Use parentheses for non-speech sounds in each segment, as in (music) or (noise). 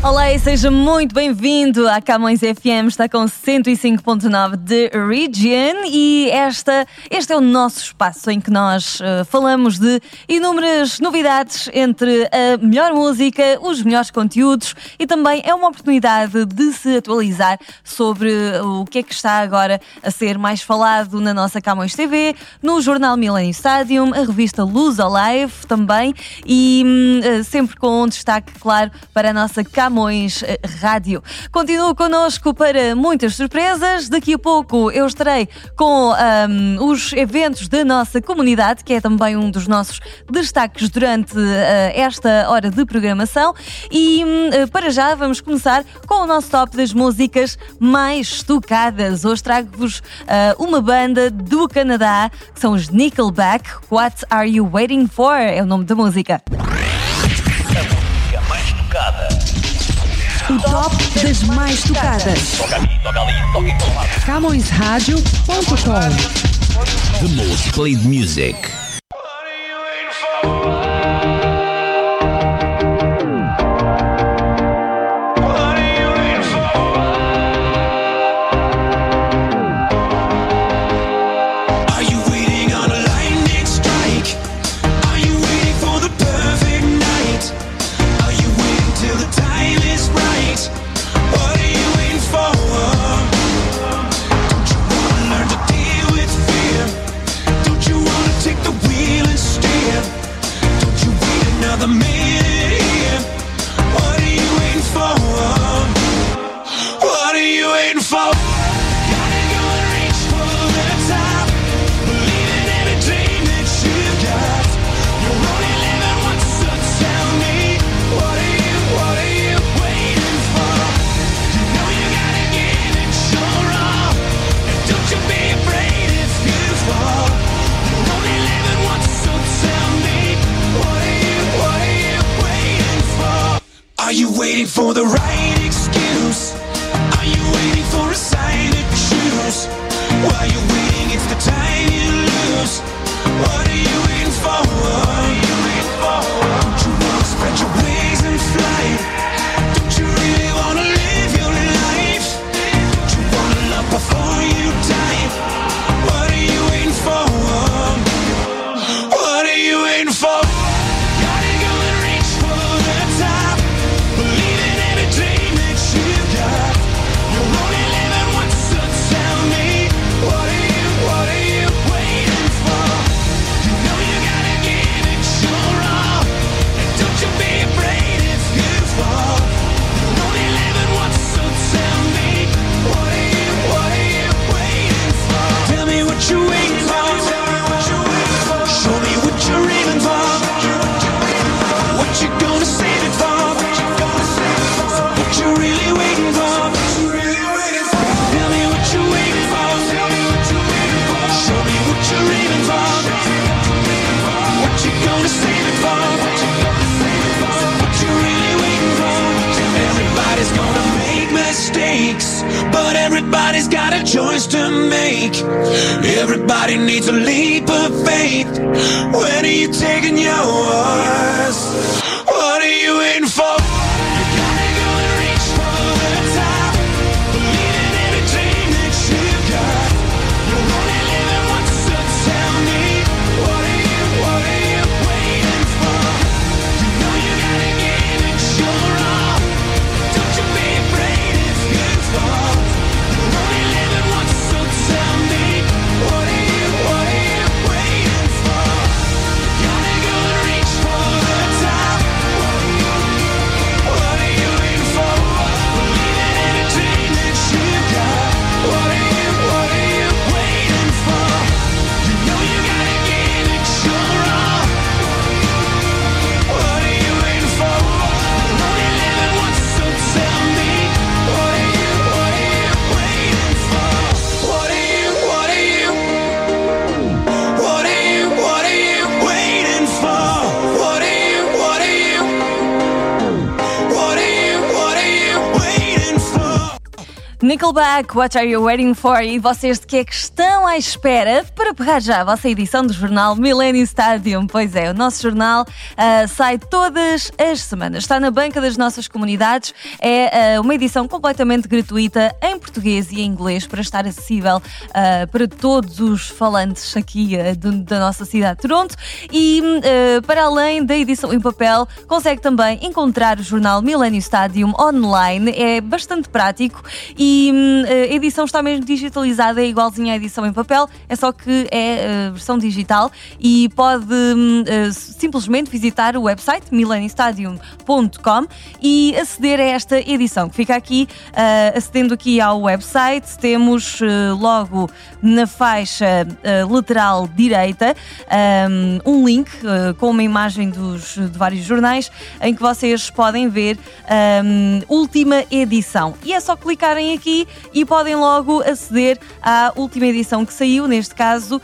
Olá e seja muito bem-vindo à Camões FM, está com 105.9 de Region e esta, este é o nosso espaço em que nós uh, falamos de inúmeras novidades entre a melhor música, os melhores conteúdos e também é uma oportunidade de se atualizar sobre o que é que está agora a ser mais falado na nossa Camões TV, no jornal Millennium Stadium, a revista Luz Alive também e uh, sempre com um destaque claro para a nossa Camões Camões eh, Rádio. Continua connosco para muitas surpresas. Daqui a pouco eu estarei com um, os eventos da nossa comunidade, que é também um dos nossos destaques durante uh, esta hora de programação. E uh, para já vamos começar com o nosso top das músicas mais tocadas. Hoje trago-vos uh, uma banda do Canadá, que são os Nickelback. What Are You Waiting For? É o nome da música. O top das mais tocadas. CamõesRádio.com The most played music. But everybody's got a choice to make. Everybody needs a leap of faith. When are you taking yours? Nickelback, What Are You Waiting For? E vocês de que é que estão à espera para pegar já a vossa edição do jornal Millennium Stadium? Pois é, o nosso jornal ah, sai todas as semanas. Está na banca das nossas comunidades. É ah, uma edição completamente gratuita em português e em inglês para estar acessível ah, para todos os falantes aqui do- da nossa cidade de Toronto. E para além da edição em papel, consegue também encontrar o jornal Millennium Stadium online. É bastante prático e hum, a edição está mesmo digitalizada, é igualzinha à edição em papel, é só que é a versão digital e pode eh, simplesmente visitar o website millenniumstadium.com e aceder a esta edição que fica aqui, eh, acedendo aqui ao website, temos eh, logo na faixa eh, lateral direita um, um link eh, com uma imagem dos, de vários jornais em que vocês podem ver um, última edição. E é só clicarem aqui e podem logo aceder à última edição que saiu. Neste caso,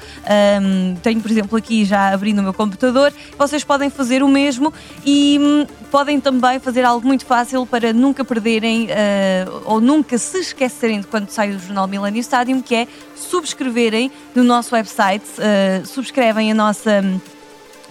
um, tenho, por exemplo, aqui já abrindo o meu computador. Vocês podem fazer o mesmo e hum, podem também fazer algo muito fácil para nunca perderem eh, ou nunca se esquecerem de quando sai o jornal Millennium Stadium, que é subscreverem no nosso website, eh, subscrevem a nossa. hum,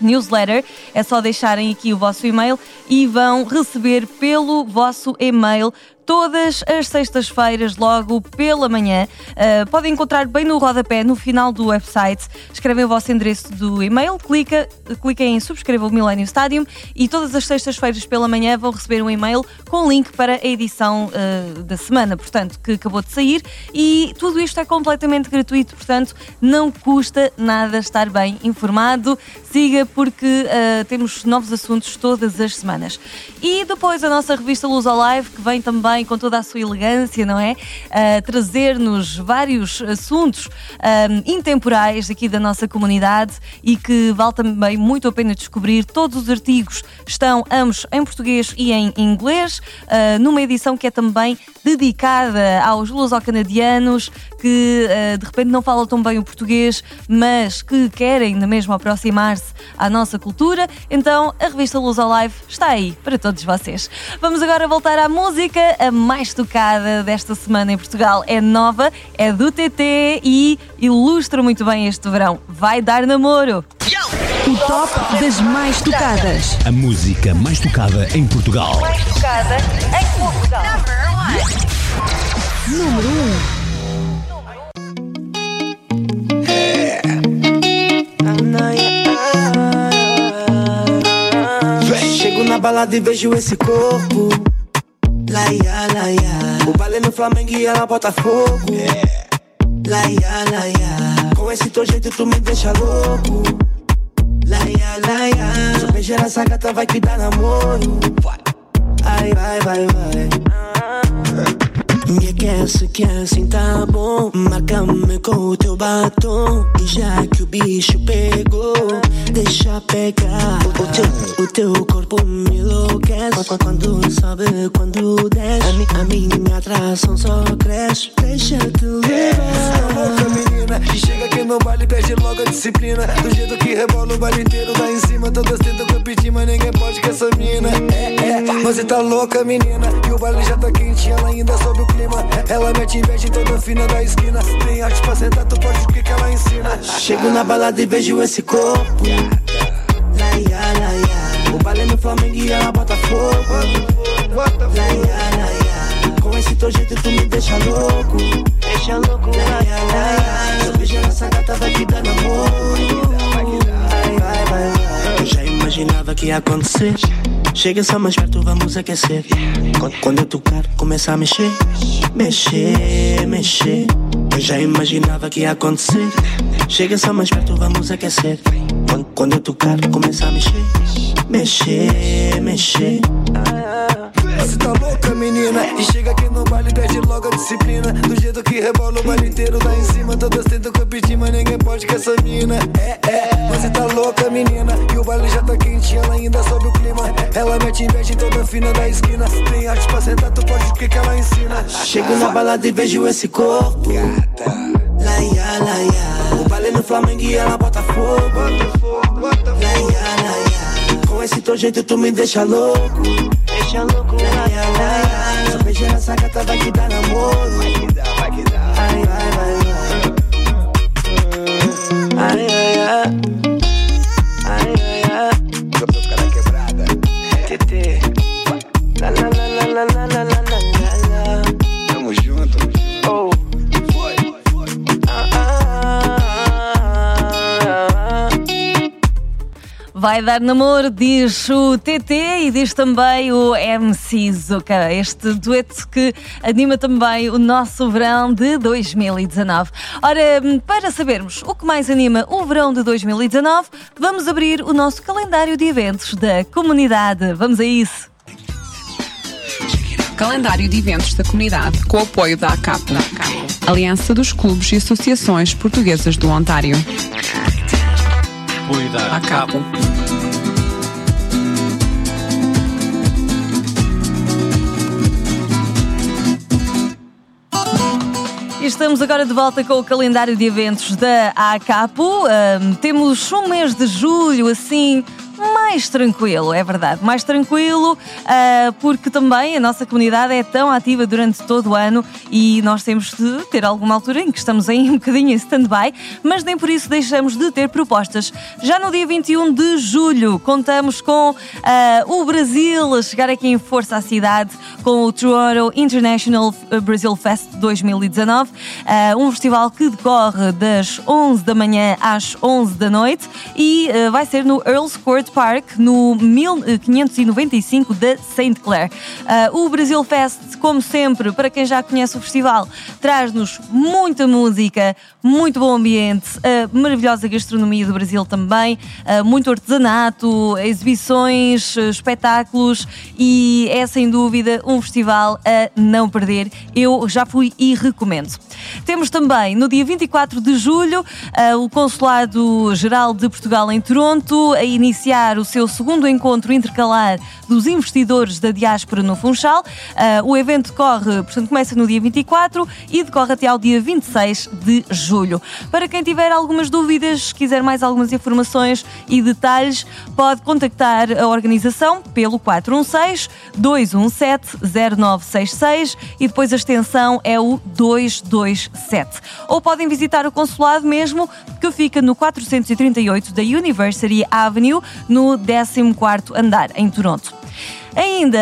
newsletter. É só deixarem aqui o vosso e-mail e vão receber pelo vosso e-mail todas as sextas-feiras, logo pela manhã. Uh, podem encontrar bem no rodapé, no final do website. Escrevem o vosso endereço do e-mail, clica, cliquem em subscrever o Millennium Stadium e todas as sextas-feiras pela manhã vão receber um e-mail com o link para a edição uh, da semana, portanto, que acabou de sair. E tudo isto é completamente gratuito, portanto, não custa nada estar bem informado. Siga porque uh, temos novos assuntos todas as semanas. E depois a nossa revista Luz ao Live, que vem também com toda a sua elegância, não é? Uh, Trazer-nos vários assuntos intemporais aqui da nossa comunidade e que vale também muito a pena descobrir. Todos os artigos estão ambos em português e em inglês, uh, numa edição que é também dedicada aos luso-canadianos que uh, de repente não falam tão bem o português, mas que querem na mesma aproximar-se à nossa cultura. Então a revista Luz ao Live está aí para todos vocês. Vamos agora voltar à música. A mais tocada desta semana em Portugal é nova, é do TT e ilustra muito bem este verão. Vai dar namoro! O top das mais tocadas. A música mais tocada em Portugal. tocada em Portugal. Número 1. Chego na balada e vejo esse corpo. Laia, laia. O baile no Flamengo e ela bota fogo. Laia, laia. Com esse teu jeito tu me deixa louco. Laia, laia. Eu beijar essa gata vai que dá namoro. Ai, vai, vai, vai. Me aquece, que assim tá bom. Marca-me com o teu batom. E já que o bicho pegou, deixa pegar. O teu, o teu corpo me enlouquece. Qu- Quando sobe, quando desce. A, mi, a minha atração só cresce. Deixa-te levar. louca menina E chega aqui no baile perde logo a disciplina Do jeito que rebola o baile inteiro lá em cima Todas tentam competir, mas ninguém pode com essa mina É, é, você tá louca menina E o baile já tá quente, ela ainda sobe o clima Ela mete inveja em toda fina da esquina Tem arte pra sentar, tu pode o que que ela ensina Chego na balada e vejo esse corpo. Laia, laia. O baile no Flamengo e ela bota fogo. Laia, laia. Com esse teu jeito tu me deixa louco. Deixa louco, laia, laia. Se eu beijar essa gata vai que dá namoro. Vai, vai, vai. Eu já imaginava que ia acontecer. Chega só mais perto, vamos aquecer. Quando, quando eu tocar, começa a mexer. Mexer, mexer. Eu já imaginava que ia acontecer. Chega só mais perto, vamos aquecer. Quando, quando eu tocar, começa a mexer. Mexer, mexer. Você tá louca, menina? E chega aqui no baile, perde logo a disciplina. Do jeito que rebola o baile inteiro lá em cima. Todas tentam competir, mas ninguém pode com essa mina. É, é, você tá louca, menina? E o baile já tá quente, ela ainda sobe o clima. Ela mete inveja em toda fina da esquina. Tem arte pra sentar, tu pode o que que ela ensina. Chego na balada e vejo esse corpo. Laia, laia. O baile no Flamengo e ela bota fogo. Laia, laia. Esse teu jeito tu me deixa louco. Deixa louco, laia, laia. Se eu beijar Hoje essa gata vai te dar namoro. Vai que dá, vai que dá. Ai, ai, vai, vai. Ai, ai, ai. Ai, Vai dar namoro, diz o TT e diz também o MC Zuka. Este dueto que anima também o nosso verão de 2019. Ora, para sabermos o que mais anima o verão de 2019, vamos abrir o nosso calendário de eventos da comunidade. Vamos a isso. Calendário de eventos da comunidade com o apoio da ACAP, Aliança dos Clubes e Associações Portuguesas do Ontário. Apoio da ACAP. Estamos agora de volta com o calendário de eventos da ACAPO. Ahm, temos um mês de julho assim mais tranquilo, é verdade, mais tranquilo, ah, porque também a nossa comunidade é tão ativa durante todo o ano e nós temos de ter alguma altura em que estamos aí (laughs) um bocadinho em stand-by, mas nem por isso deixamos de ter propostas. Já no dia 21 de julho contamos com ah, o Brasil a chegar aqui em força à cidade com o Toronto International Brazil Fest 2019, ah, um festival que decorre das 11 da manhã às 11 da noite e ah, vai ser no Earls Court Park, no 1595 de St. Clair. Ah, o Brasil Fest, como sempre, para quem já conhece o festival, traz-nos muita música, muito bom ambiente, a maravilhosa gastronomia do Brasil também, ah, muito artesanato, exibições, espetáculos e é sem dúvida um festival a não perder. Eu já fui e recomendo. Temos também no dia 24 de julho ah, o Consulado Geral de Portugal em Toronto a iniciar o seu segundo encontro intercalar dos investidores da diáspora no Funchal. Ah, o evento decorre, portanto, começa no dia 24 e decorre até ao dia 26 de julho. Para quem tiver algumas dúvidas, quiser mais algumas informações e detalhes, pode contactar a organização pelo 416 217 0966 e depois a extensão é o 227. Ou podem visitar o consulado mesmo, que fica no 438 da University Avenue, no 14º andar, em Toronto. Ainda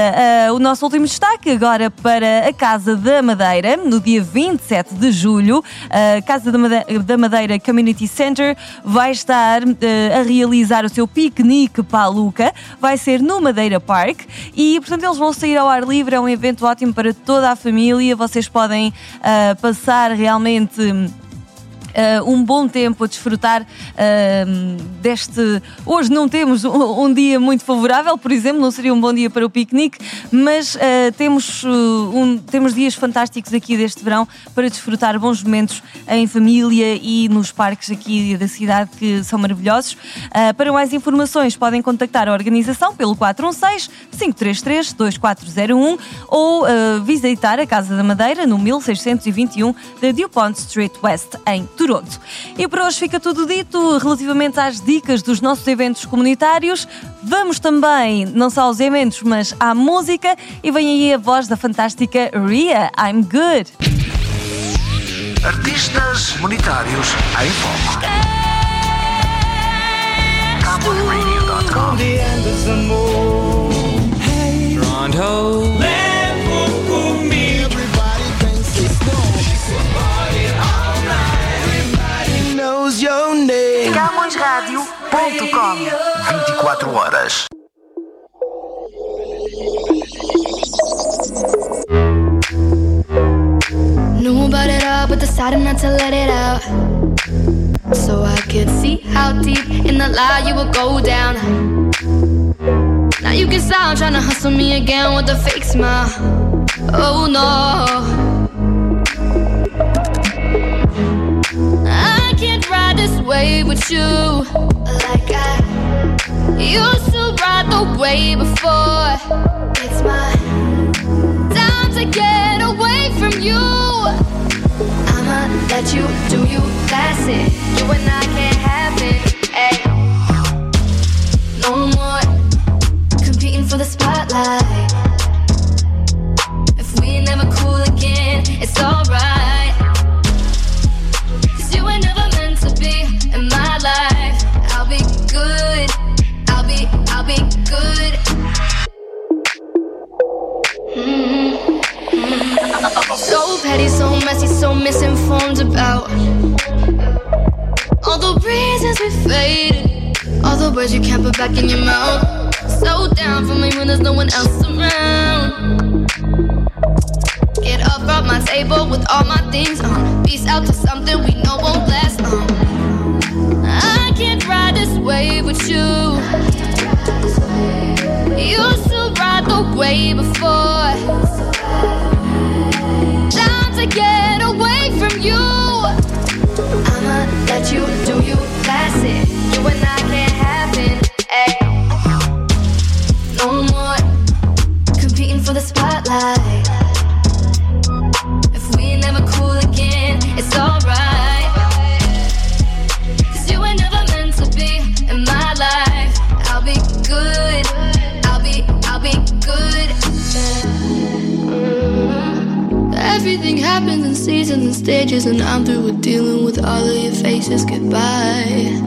ah, o nosso último destaque agora para a Casa da Madeira, no dia 27 de julho. A Casa da Madeira, da Madeira Community Center vai estar ah, a realizar o seu piquenique Paluca. Vai ser no Madeira Park e, portanto, eles vão sair ao ar livre. É um evento ótimo para toda a família. Vocês podem passar realmente. Uh, um bom tempo a desfrutar uh, deste. Hoje não temos um, um dia muito favorável, por exemplo, não seria um bom dia para o piquenique, mas uh, temos, uh, um- temos dias fantásticos aqui deste verão para desfrutar bons momentos em família e nos parques aqui da cidade que são maravilhosos. Para mais informações, podem contactar a organização pelo 416-533-2401 ou visitar a Casa da Madeira no 1621 da DuPont Street West, em Toronto. E por hoje fica tudo dito relativamente às dicas dos nossos eventos comunitários. Vamos também, não só aos eventos, mas à música. E vem aí a voz da fantástica Ria, I'm Good. Artistas monetários em foco. CowboyRadio.com horas. Knew about it all, but decided not to let it out. So I could see how deep in the lie you would go down. Now you can sound trying to hustle me again with a fake smile. Oh no. I can't ride this wave with you like used to ride the way before. It's my time to get away from you. I'ma let you do you, that's it. You and I can't you Everything happens in seasons and stages, and I'm through with dealing with all of your faces. Goodbye.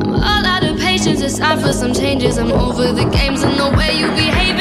I'm all out of patience, it's time for some changes. I'm over the games and the way you behaving.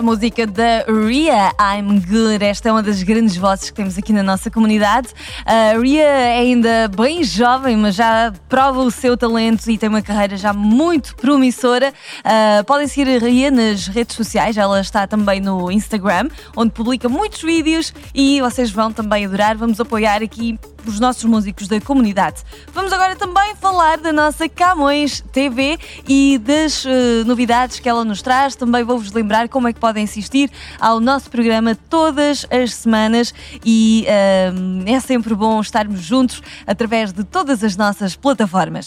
A música da Ria, I'm Good. Esta é uma das grandes vozes que temos aqui na nossa comunidade. A Ria é ainda bem jovem, mas já prova o seu talento e tem uma carreira já muito promissora. Ah, podem seguir a Ria nas redes sociais, ela está também no Instagram, onde publica muitos vídeos e vocês vão também adorar. Vamos apoiar aqui os nossos músicos da comunidade. Vamos agora também falar da nossa Camões TV e das eh, novidades que ela nos traz. Também vou-vos lembrar como é que podem assistir ao nosso programa todas as semanas e eh, é sempre bom estarmos juntos através de todas as nossas plataformas.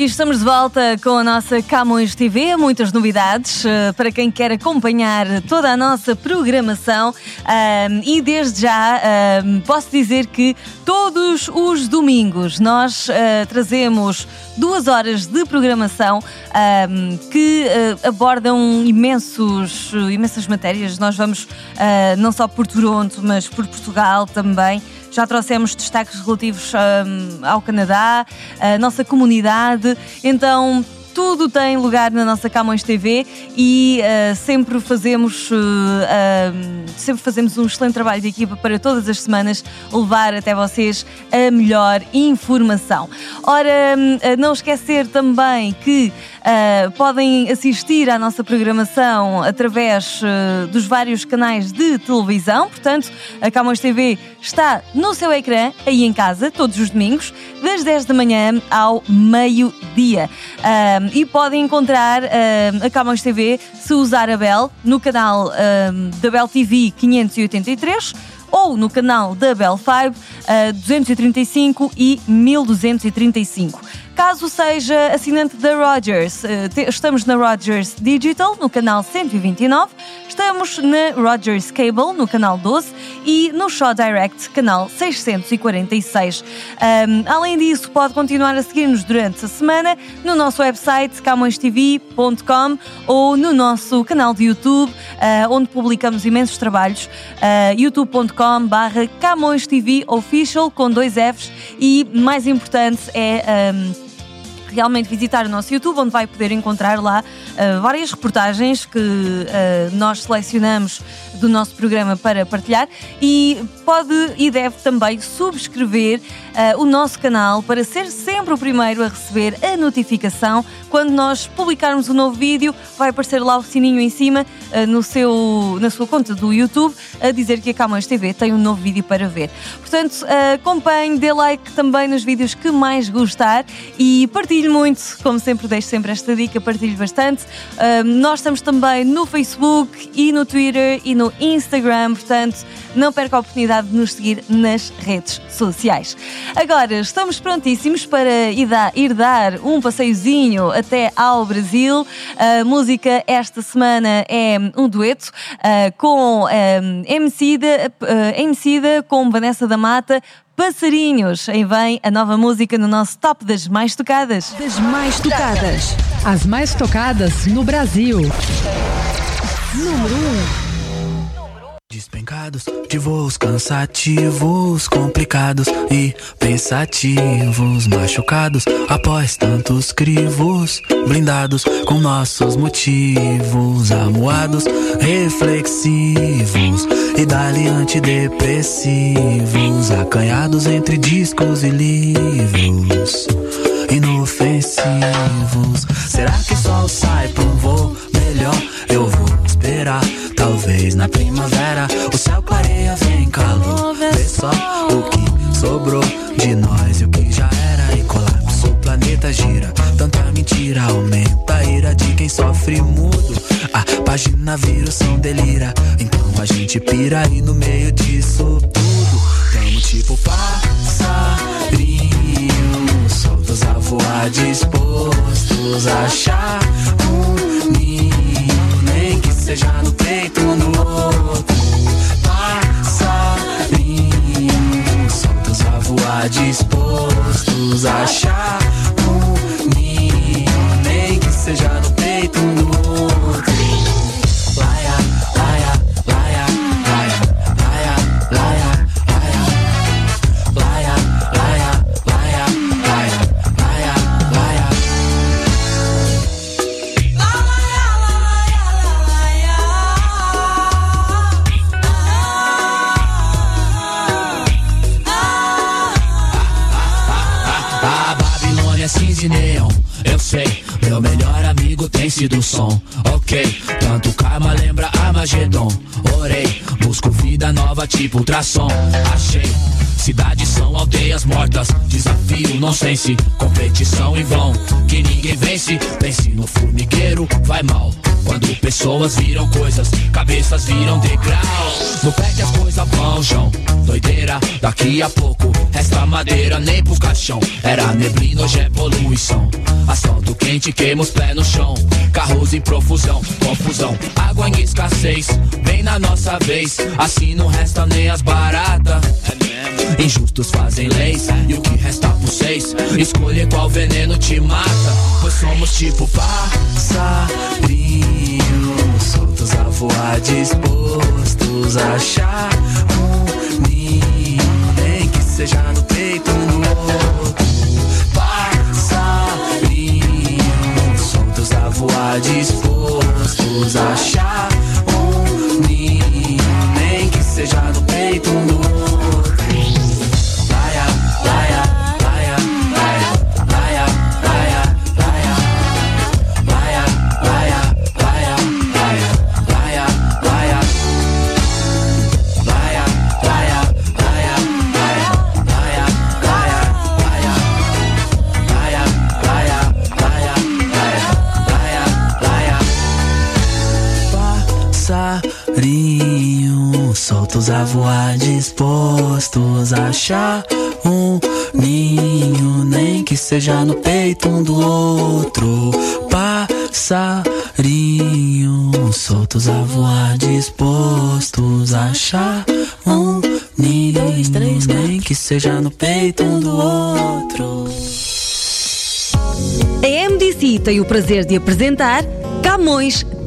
E estamos de volta com a nossa Camões TV, muitas novidades eh, para quem quer acompanhar toda a nossa programação. Ahm, e desde já ahm, posso dizer que todos os domingos nós eh, trazemos duas horas de programação ahm, que eh, abordam imensos, imensas matérias. Nós vamos não só por Toronto, mas por Portugal também. Já trouxemos destaques relativos hum, ao Canadá, a nossa comunidade. Então, tudo tem lugar na nossa Camões TV e uh, sempre fazemos uh, uh, sempre fazemos um excelente trabalho de equipa para todas as semanas levar até vocês a melhor informação. Ora, hum, não esquecer também que Uh, podem assistir à nossa programação através uh, dos vários canais de televisão. Portanto, a Camões TV está no seu ecrã, aí em casa, todos os domingos, das 10 da manhã ao meio-dia. Uh, e podem encontrar a Camões TV se usar a Bell no canal da Bell TV 583 ou no canal da Bell 5 uh, 235 e 1235. Caso seja assinante da Rogers, te- estamos na Rogers Digital, no canal 129, estamos na Rogers Cable, no canal 12 e no Shaw Direct, canal 646. Um, além disso, pode continuar a seguir-nos durante a semana no nosso website camõestv.com ou no nosso canal de YouTube, uh, onde publicamos imensos trabalhos, uh, youtube.com barra Official com dois Fs e mais importante é um, realmente visitar o nosso YouTube, onde vai poder encontrar lá uh, várias reportagens que uh, nós selecionamos do nosso programa para partilhar e pode e deve também subscrever ah, o nosso canal para ser sempre o primeiro a receber a notificação quando nós publicarmos um novo vídeo. Vai aparecer lá o sininho em cima ah, no seu, na sua conta do YouTube a dizer que a Camões TV tem um novo vídeo para ver. Portanto, ah, acompanhe, dê like também nos vídeos que mais gostar e partilhe muito, como sempre, deixo sempre esta dica, partilhe bastante. Nós estamos também no Facebook e no Twitter e no Instagram, portanto, não perca a oportunidade de nos seguir nas redes sociais. Agora, estamos prontíssimos para ir dar, um passeiozinho até ao Brasil. A música esta semana é um dueto ah, com um, Emicida, uh, Emicida com Vanessa da Mata. Passarinhos, aí vem a nova música no nosso top das mais tocadas. Das mais tocadas. As mais tocadas no Brasil. Número 1. De voos cansativos, complicados e pensativos, machucados após tantos crivos, blindados com nossos motivos, amuados, reflexivos e dali antidepressivos, acanhados entre discos e livros, inofensivos. Será que o sol sai pra um voo melhor? Eu vou esperar. Talvez na primavera o céu clareia, vem calor. Vê só o que sobrou de nós e o que já era e colapso. O planeta gira, tanta mentira aumenta a ira de quem sofre mudo. A página vira, o som delira. Então a gente pira e no meio disso tudo. Tamo tipo passarinhos soltos a voar, dispostos a achar um seja no peito um no outro. Passarinhos soltos a voar, dispostos a achar um ninho, nem que seja no amigo tem sido o som, ok. Tanto karma lembra Armagedon. Orei, busco vida nova tipo ultrassom. Achei. Cidades são aldeias mortas, desafio, nonsense, competição em vão, que ninguém vence. Pense no formigueiro, vai mal. Quando pessoas viram coisas, cabeças viram degraus. No pé que as coisas vão, João. Doideira, daqui a pouco resta madeira nem pro caixão. Era neblina, hoje é poluição. Asfalto quente, queima os pés no chão. Carros em profusão, confusão. Água em escassez, bem na nossa vez. Assim não resta nem as baratas. Injustos fazem leis e o que resta por seis Escolher qual veneno te mata Pois somos tipo passarinhos Soltos a voar, dispostos a achar seja no peito. Um no outro Passarinhos Soltos a voar, dispostos a achar um ninho Nem que seja no peito dispostos a achar um ninho, nem que seja no peito um do outro. Passarinhos soltos a voar, dispostos a achar um ninho, dois, três, nem que seja no peito um do outro. A MDC tem o prazer de apresentar Camões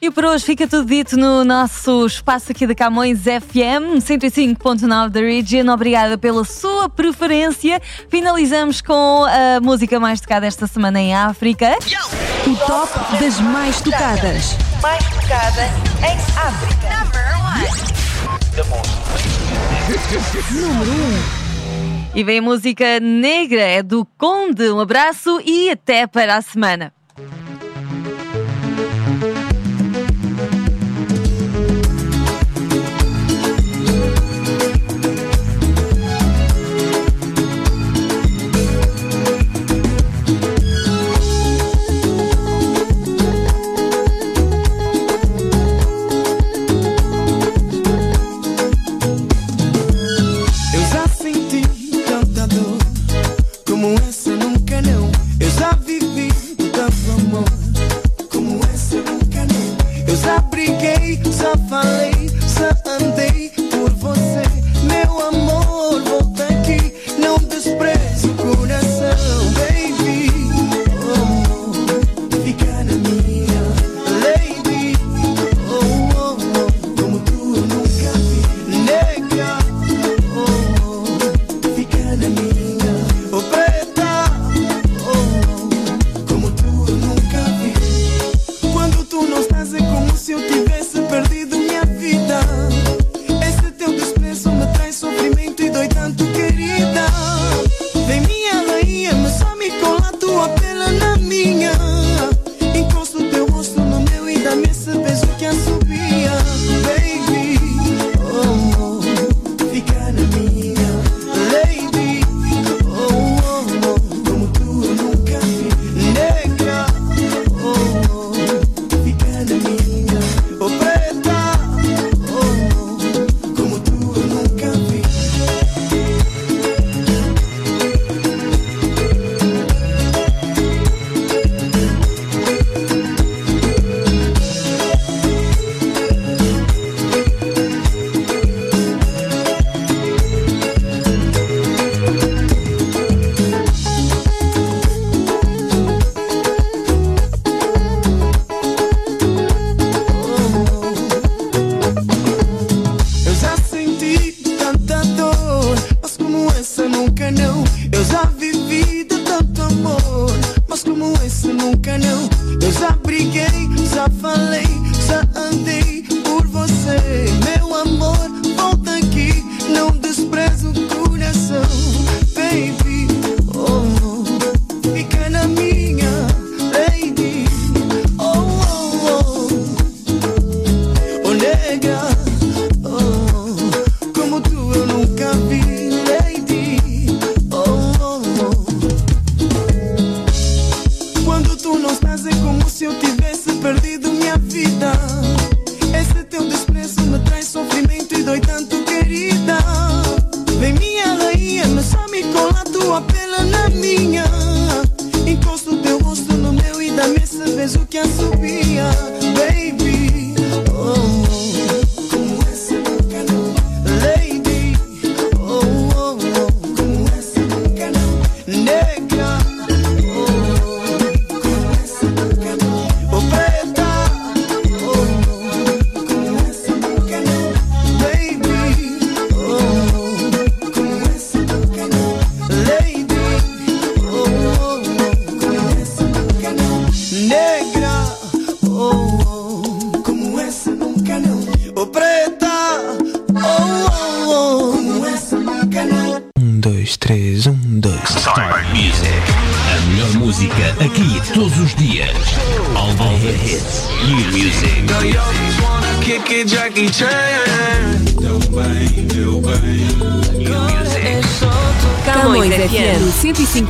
E por hoje fica tudo dito no nosso espaço aqui de Camões FM 105.9 da Region. Obrigada pela sua preferência. Finalizamos com a música mais tocada esta semana em África. O top das mais tocadas. Mais tocada em África. Número 1. Um. E vem a música negra, é do Conde. Um abraço e até para a semana.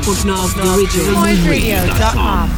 Camões FM 105.9 The Original. CamõesRadio.com.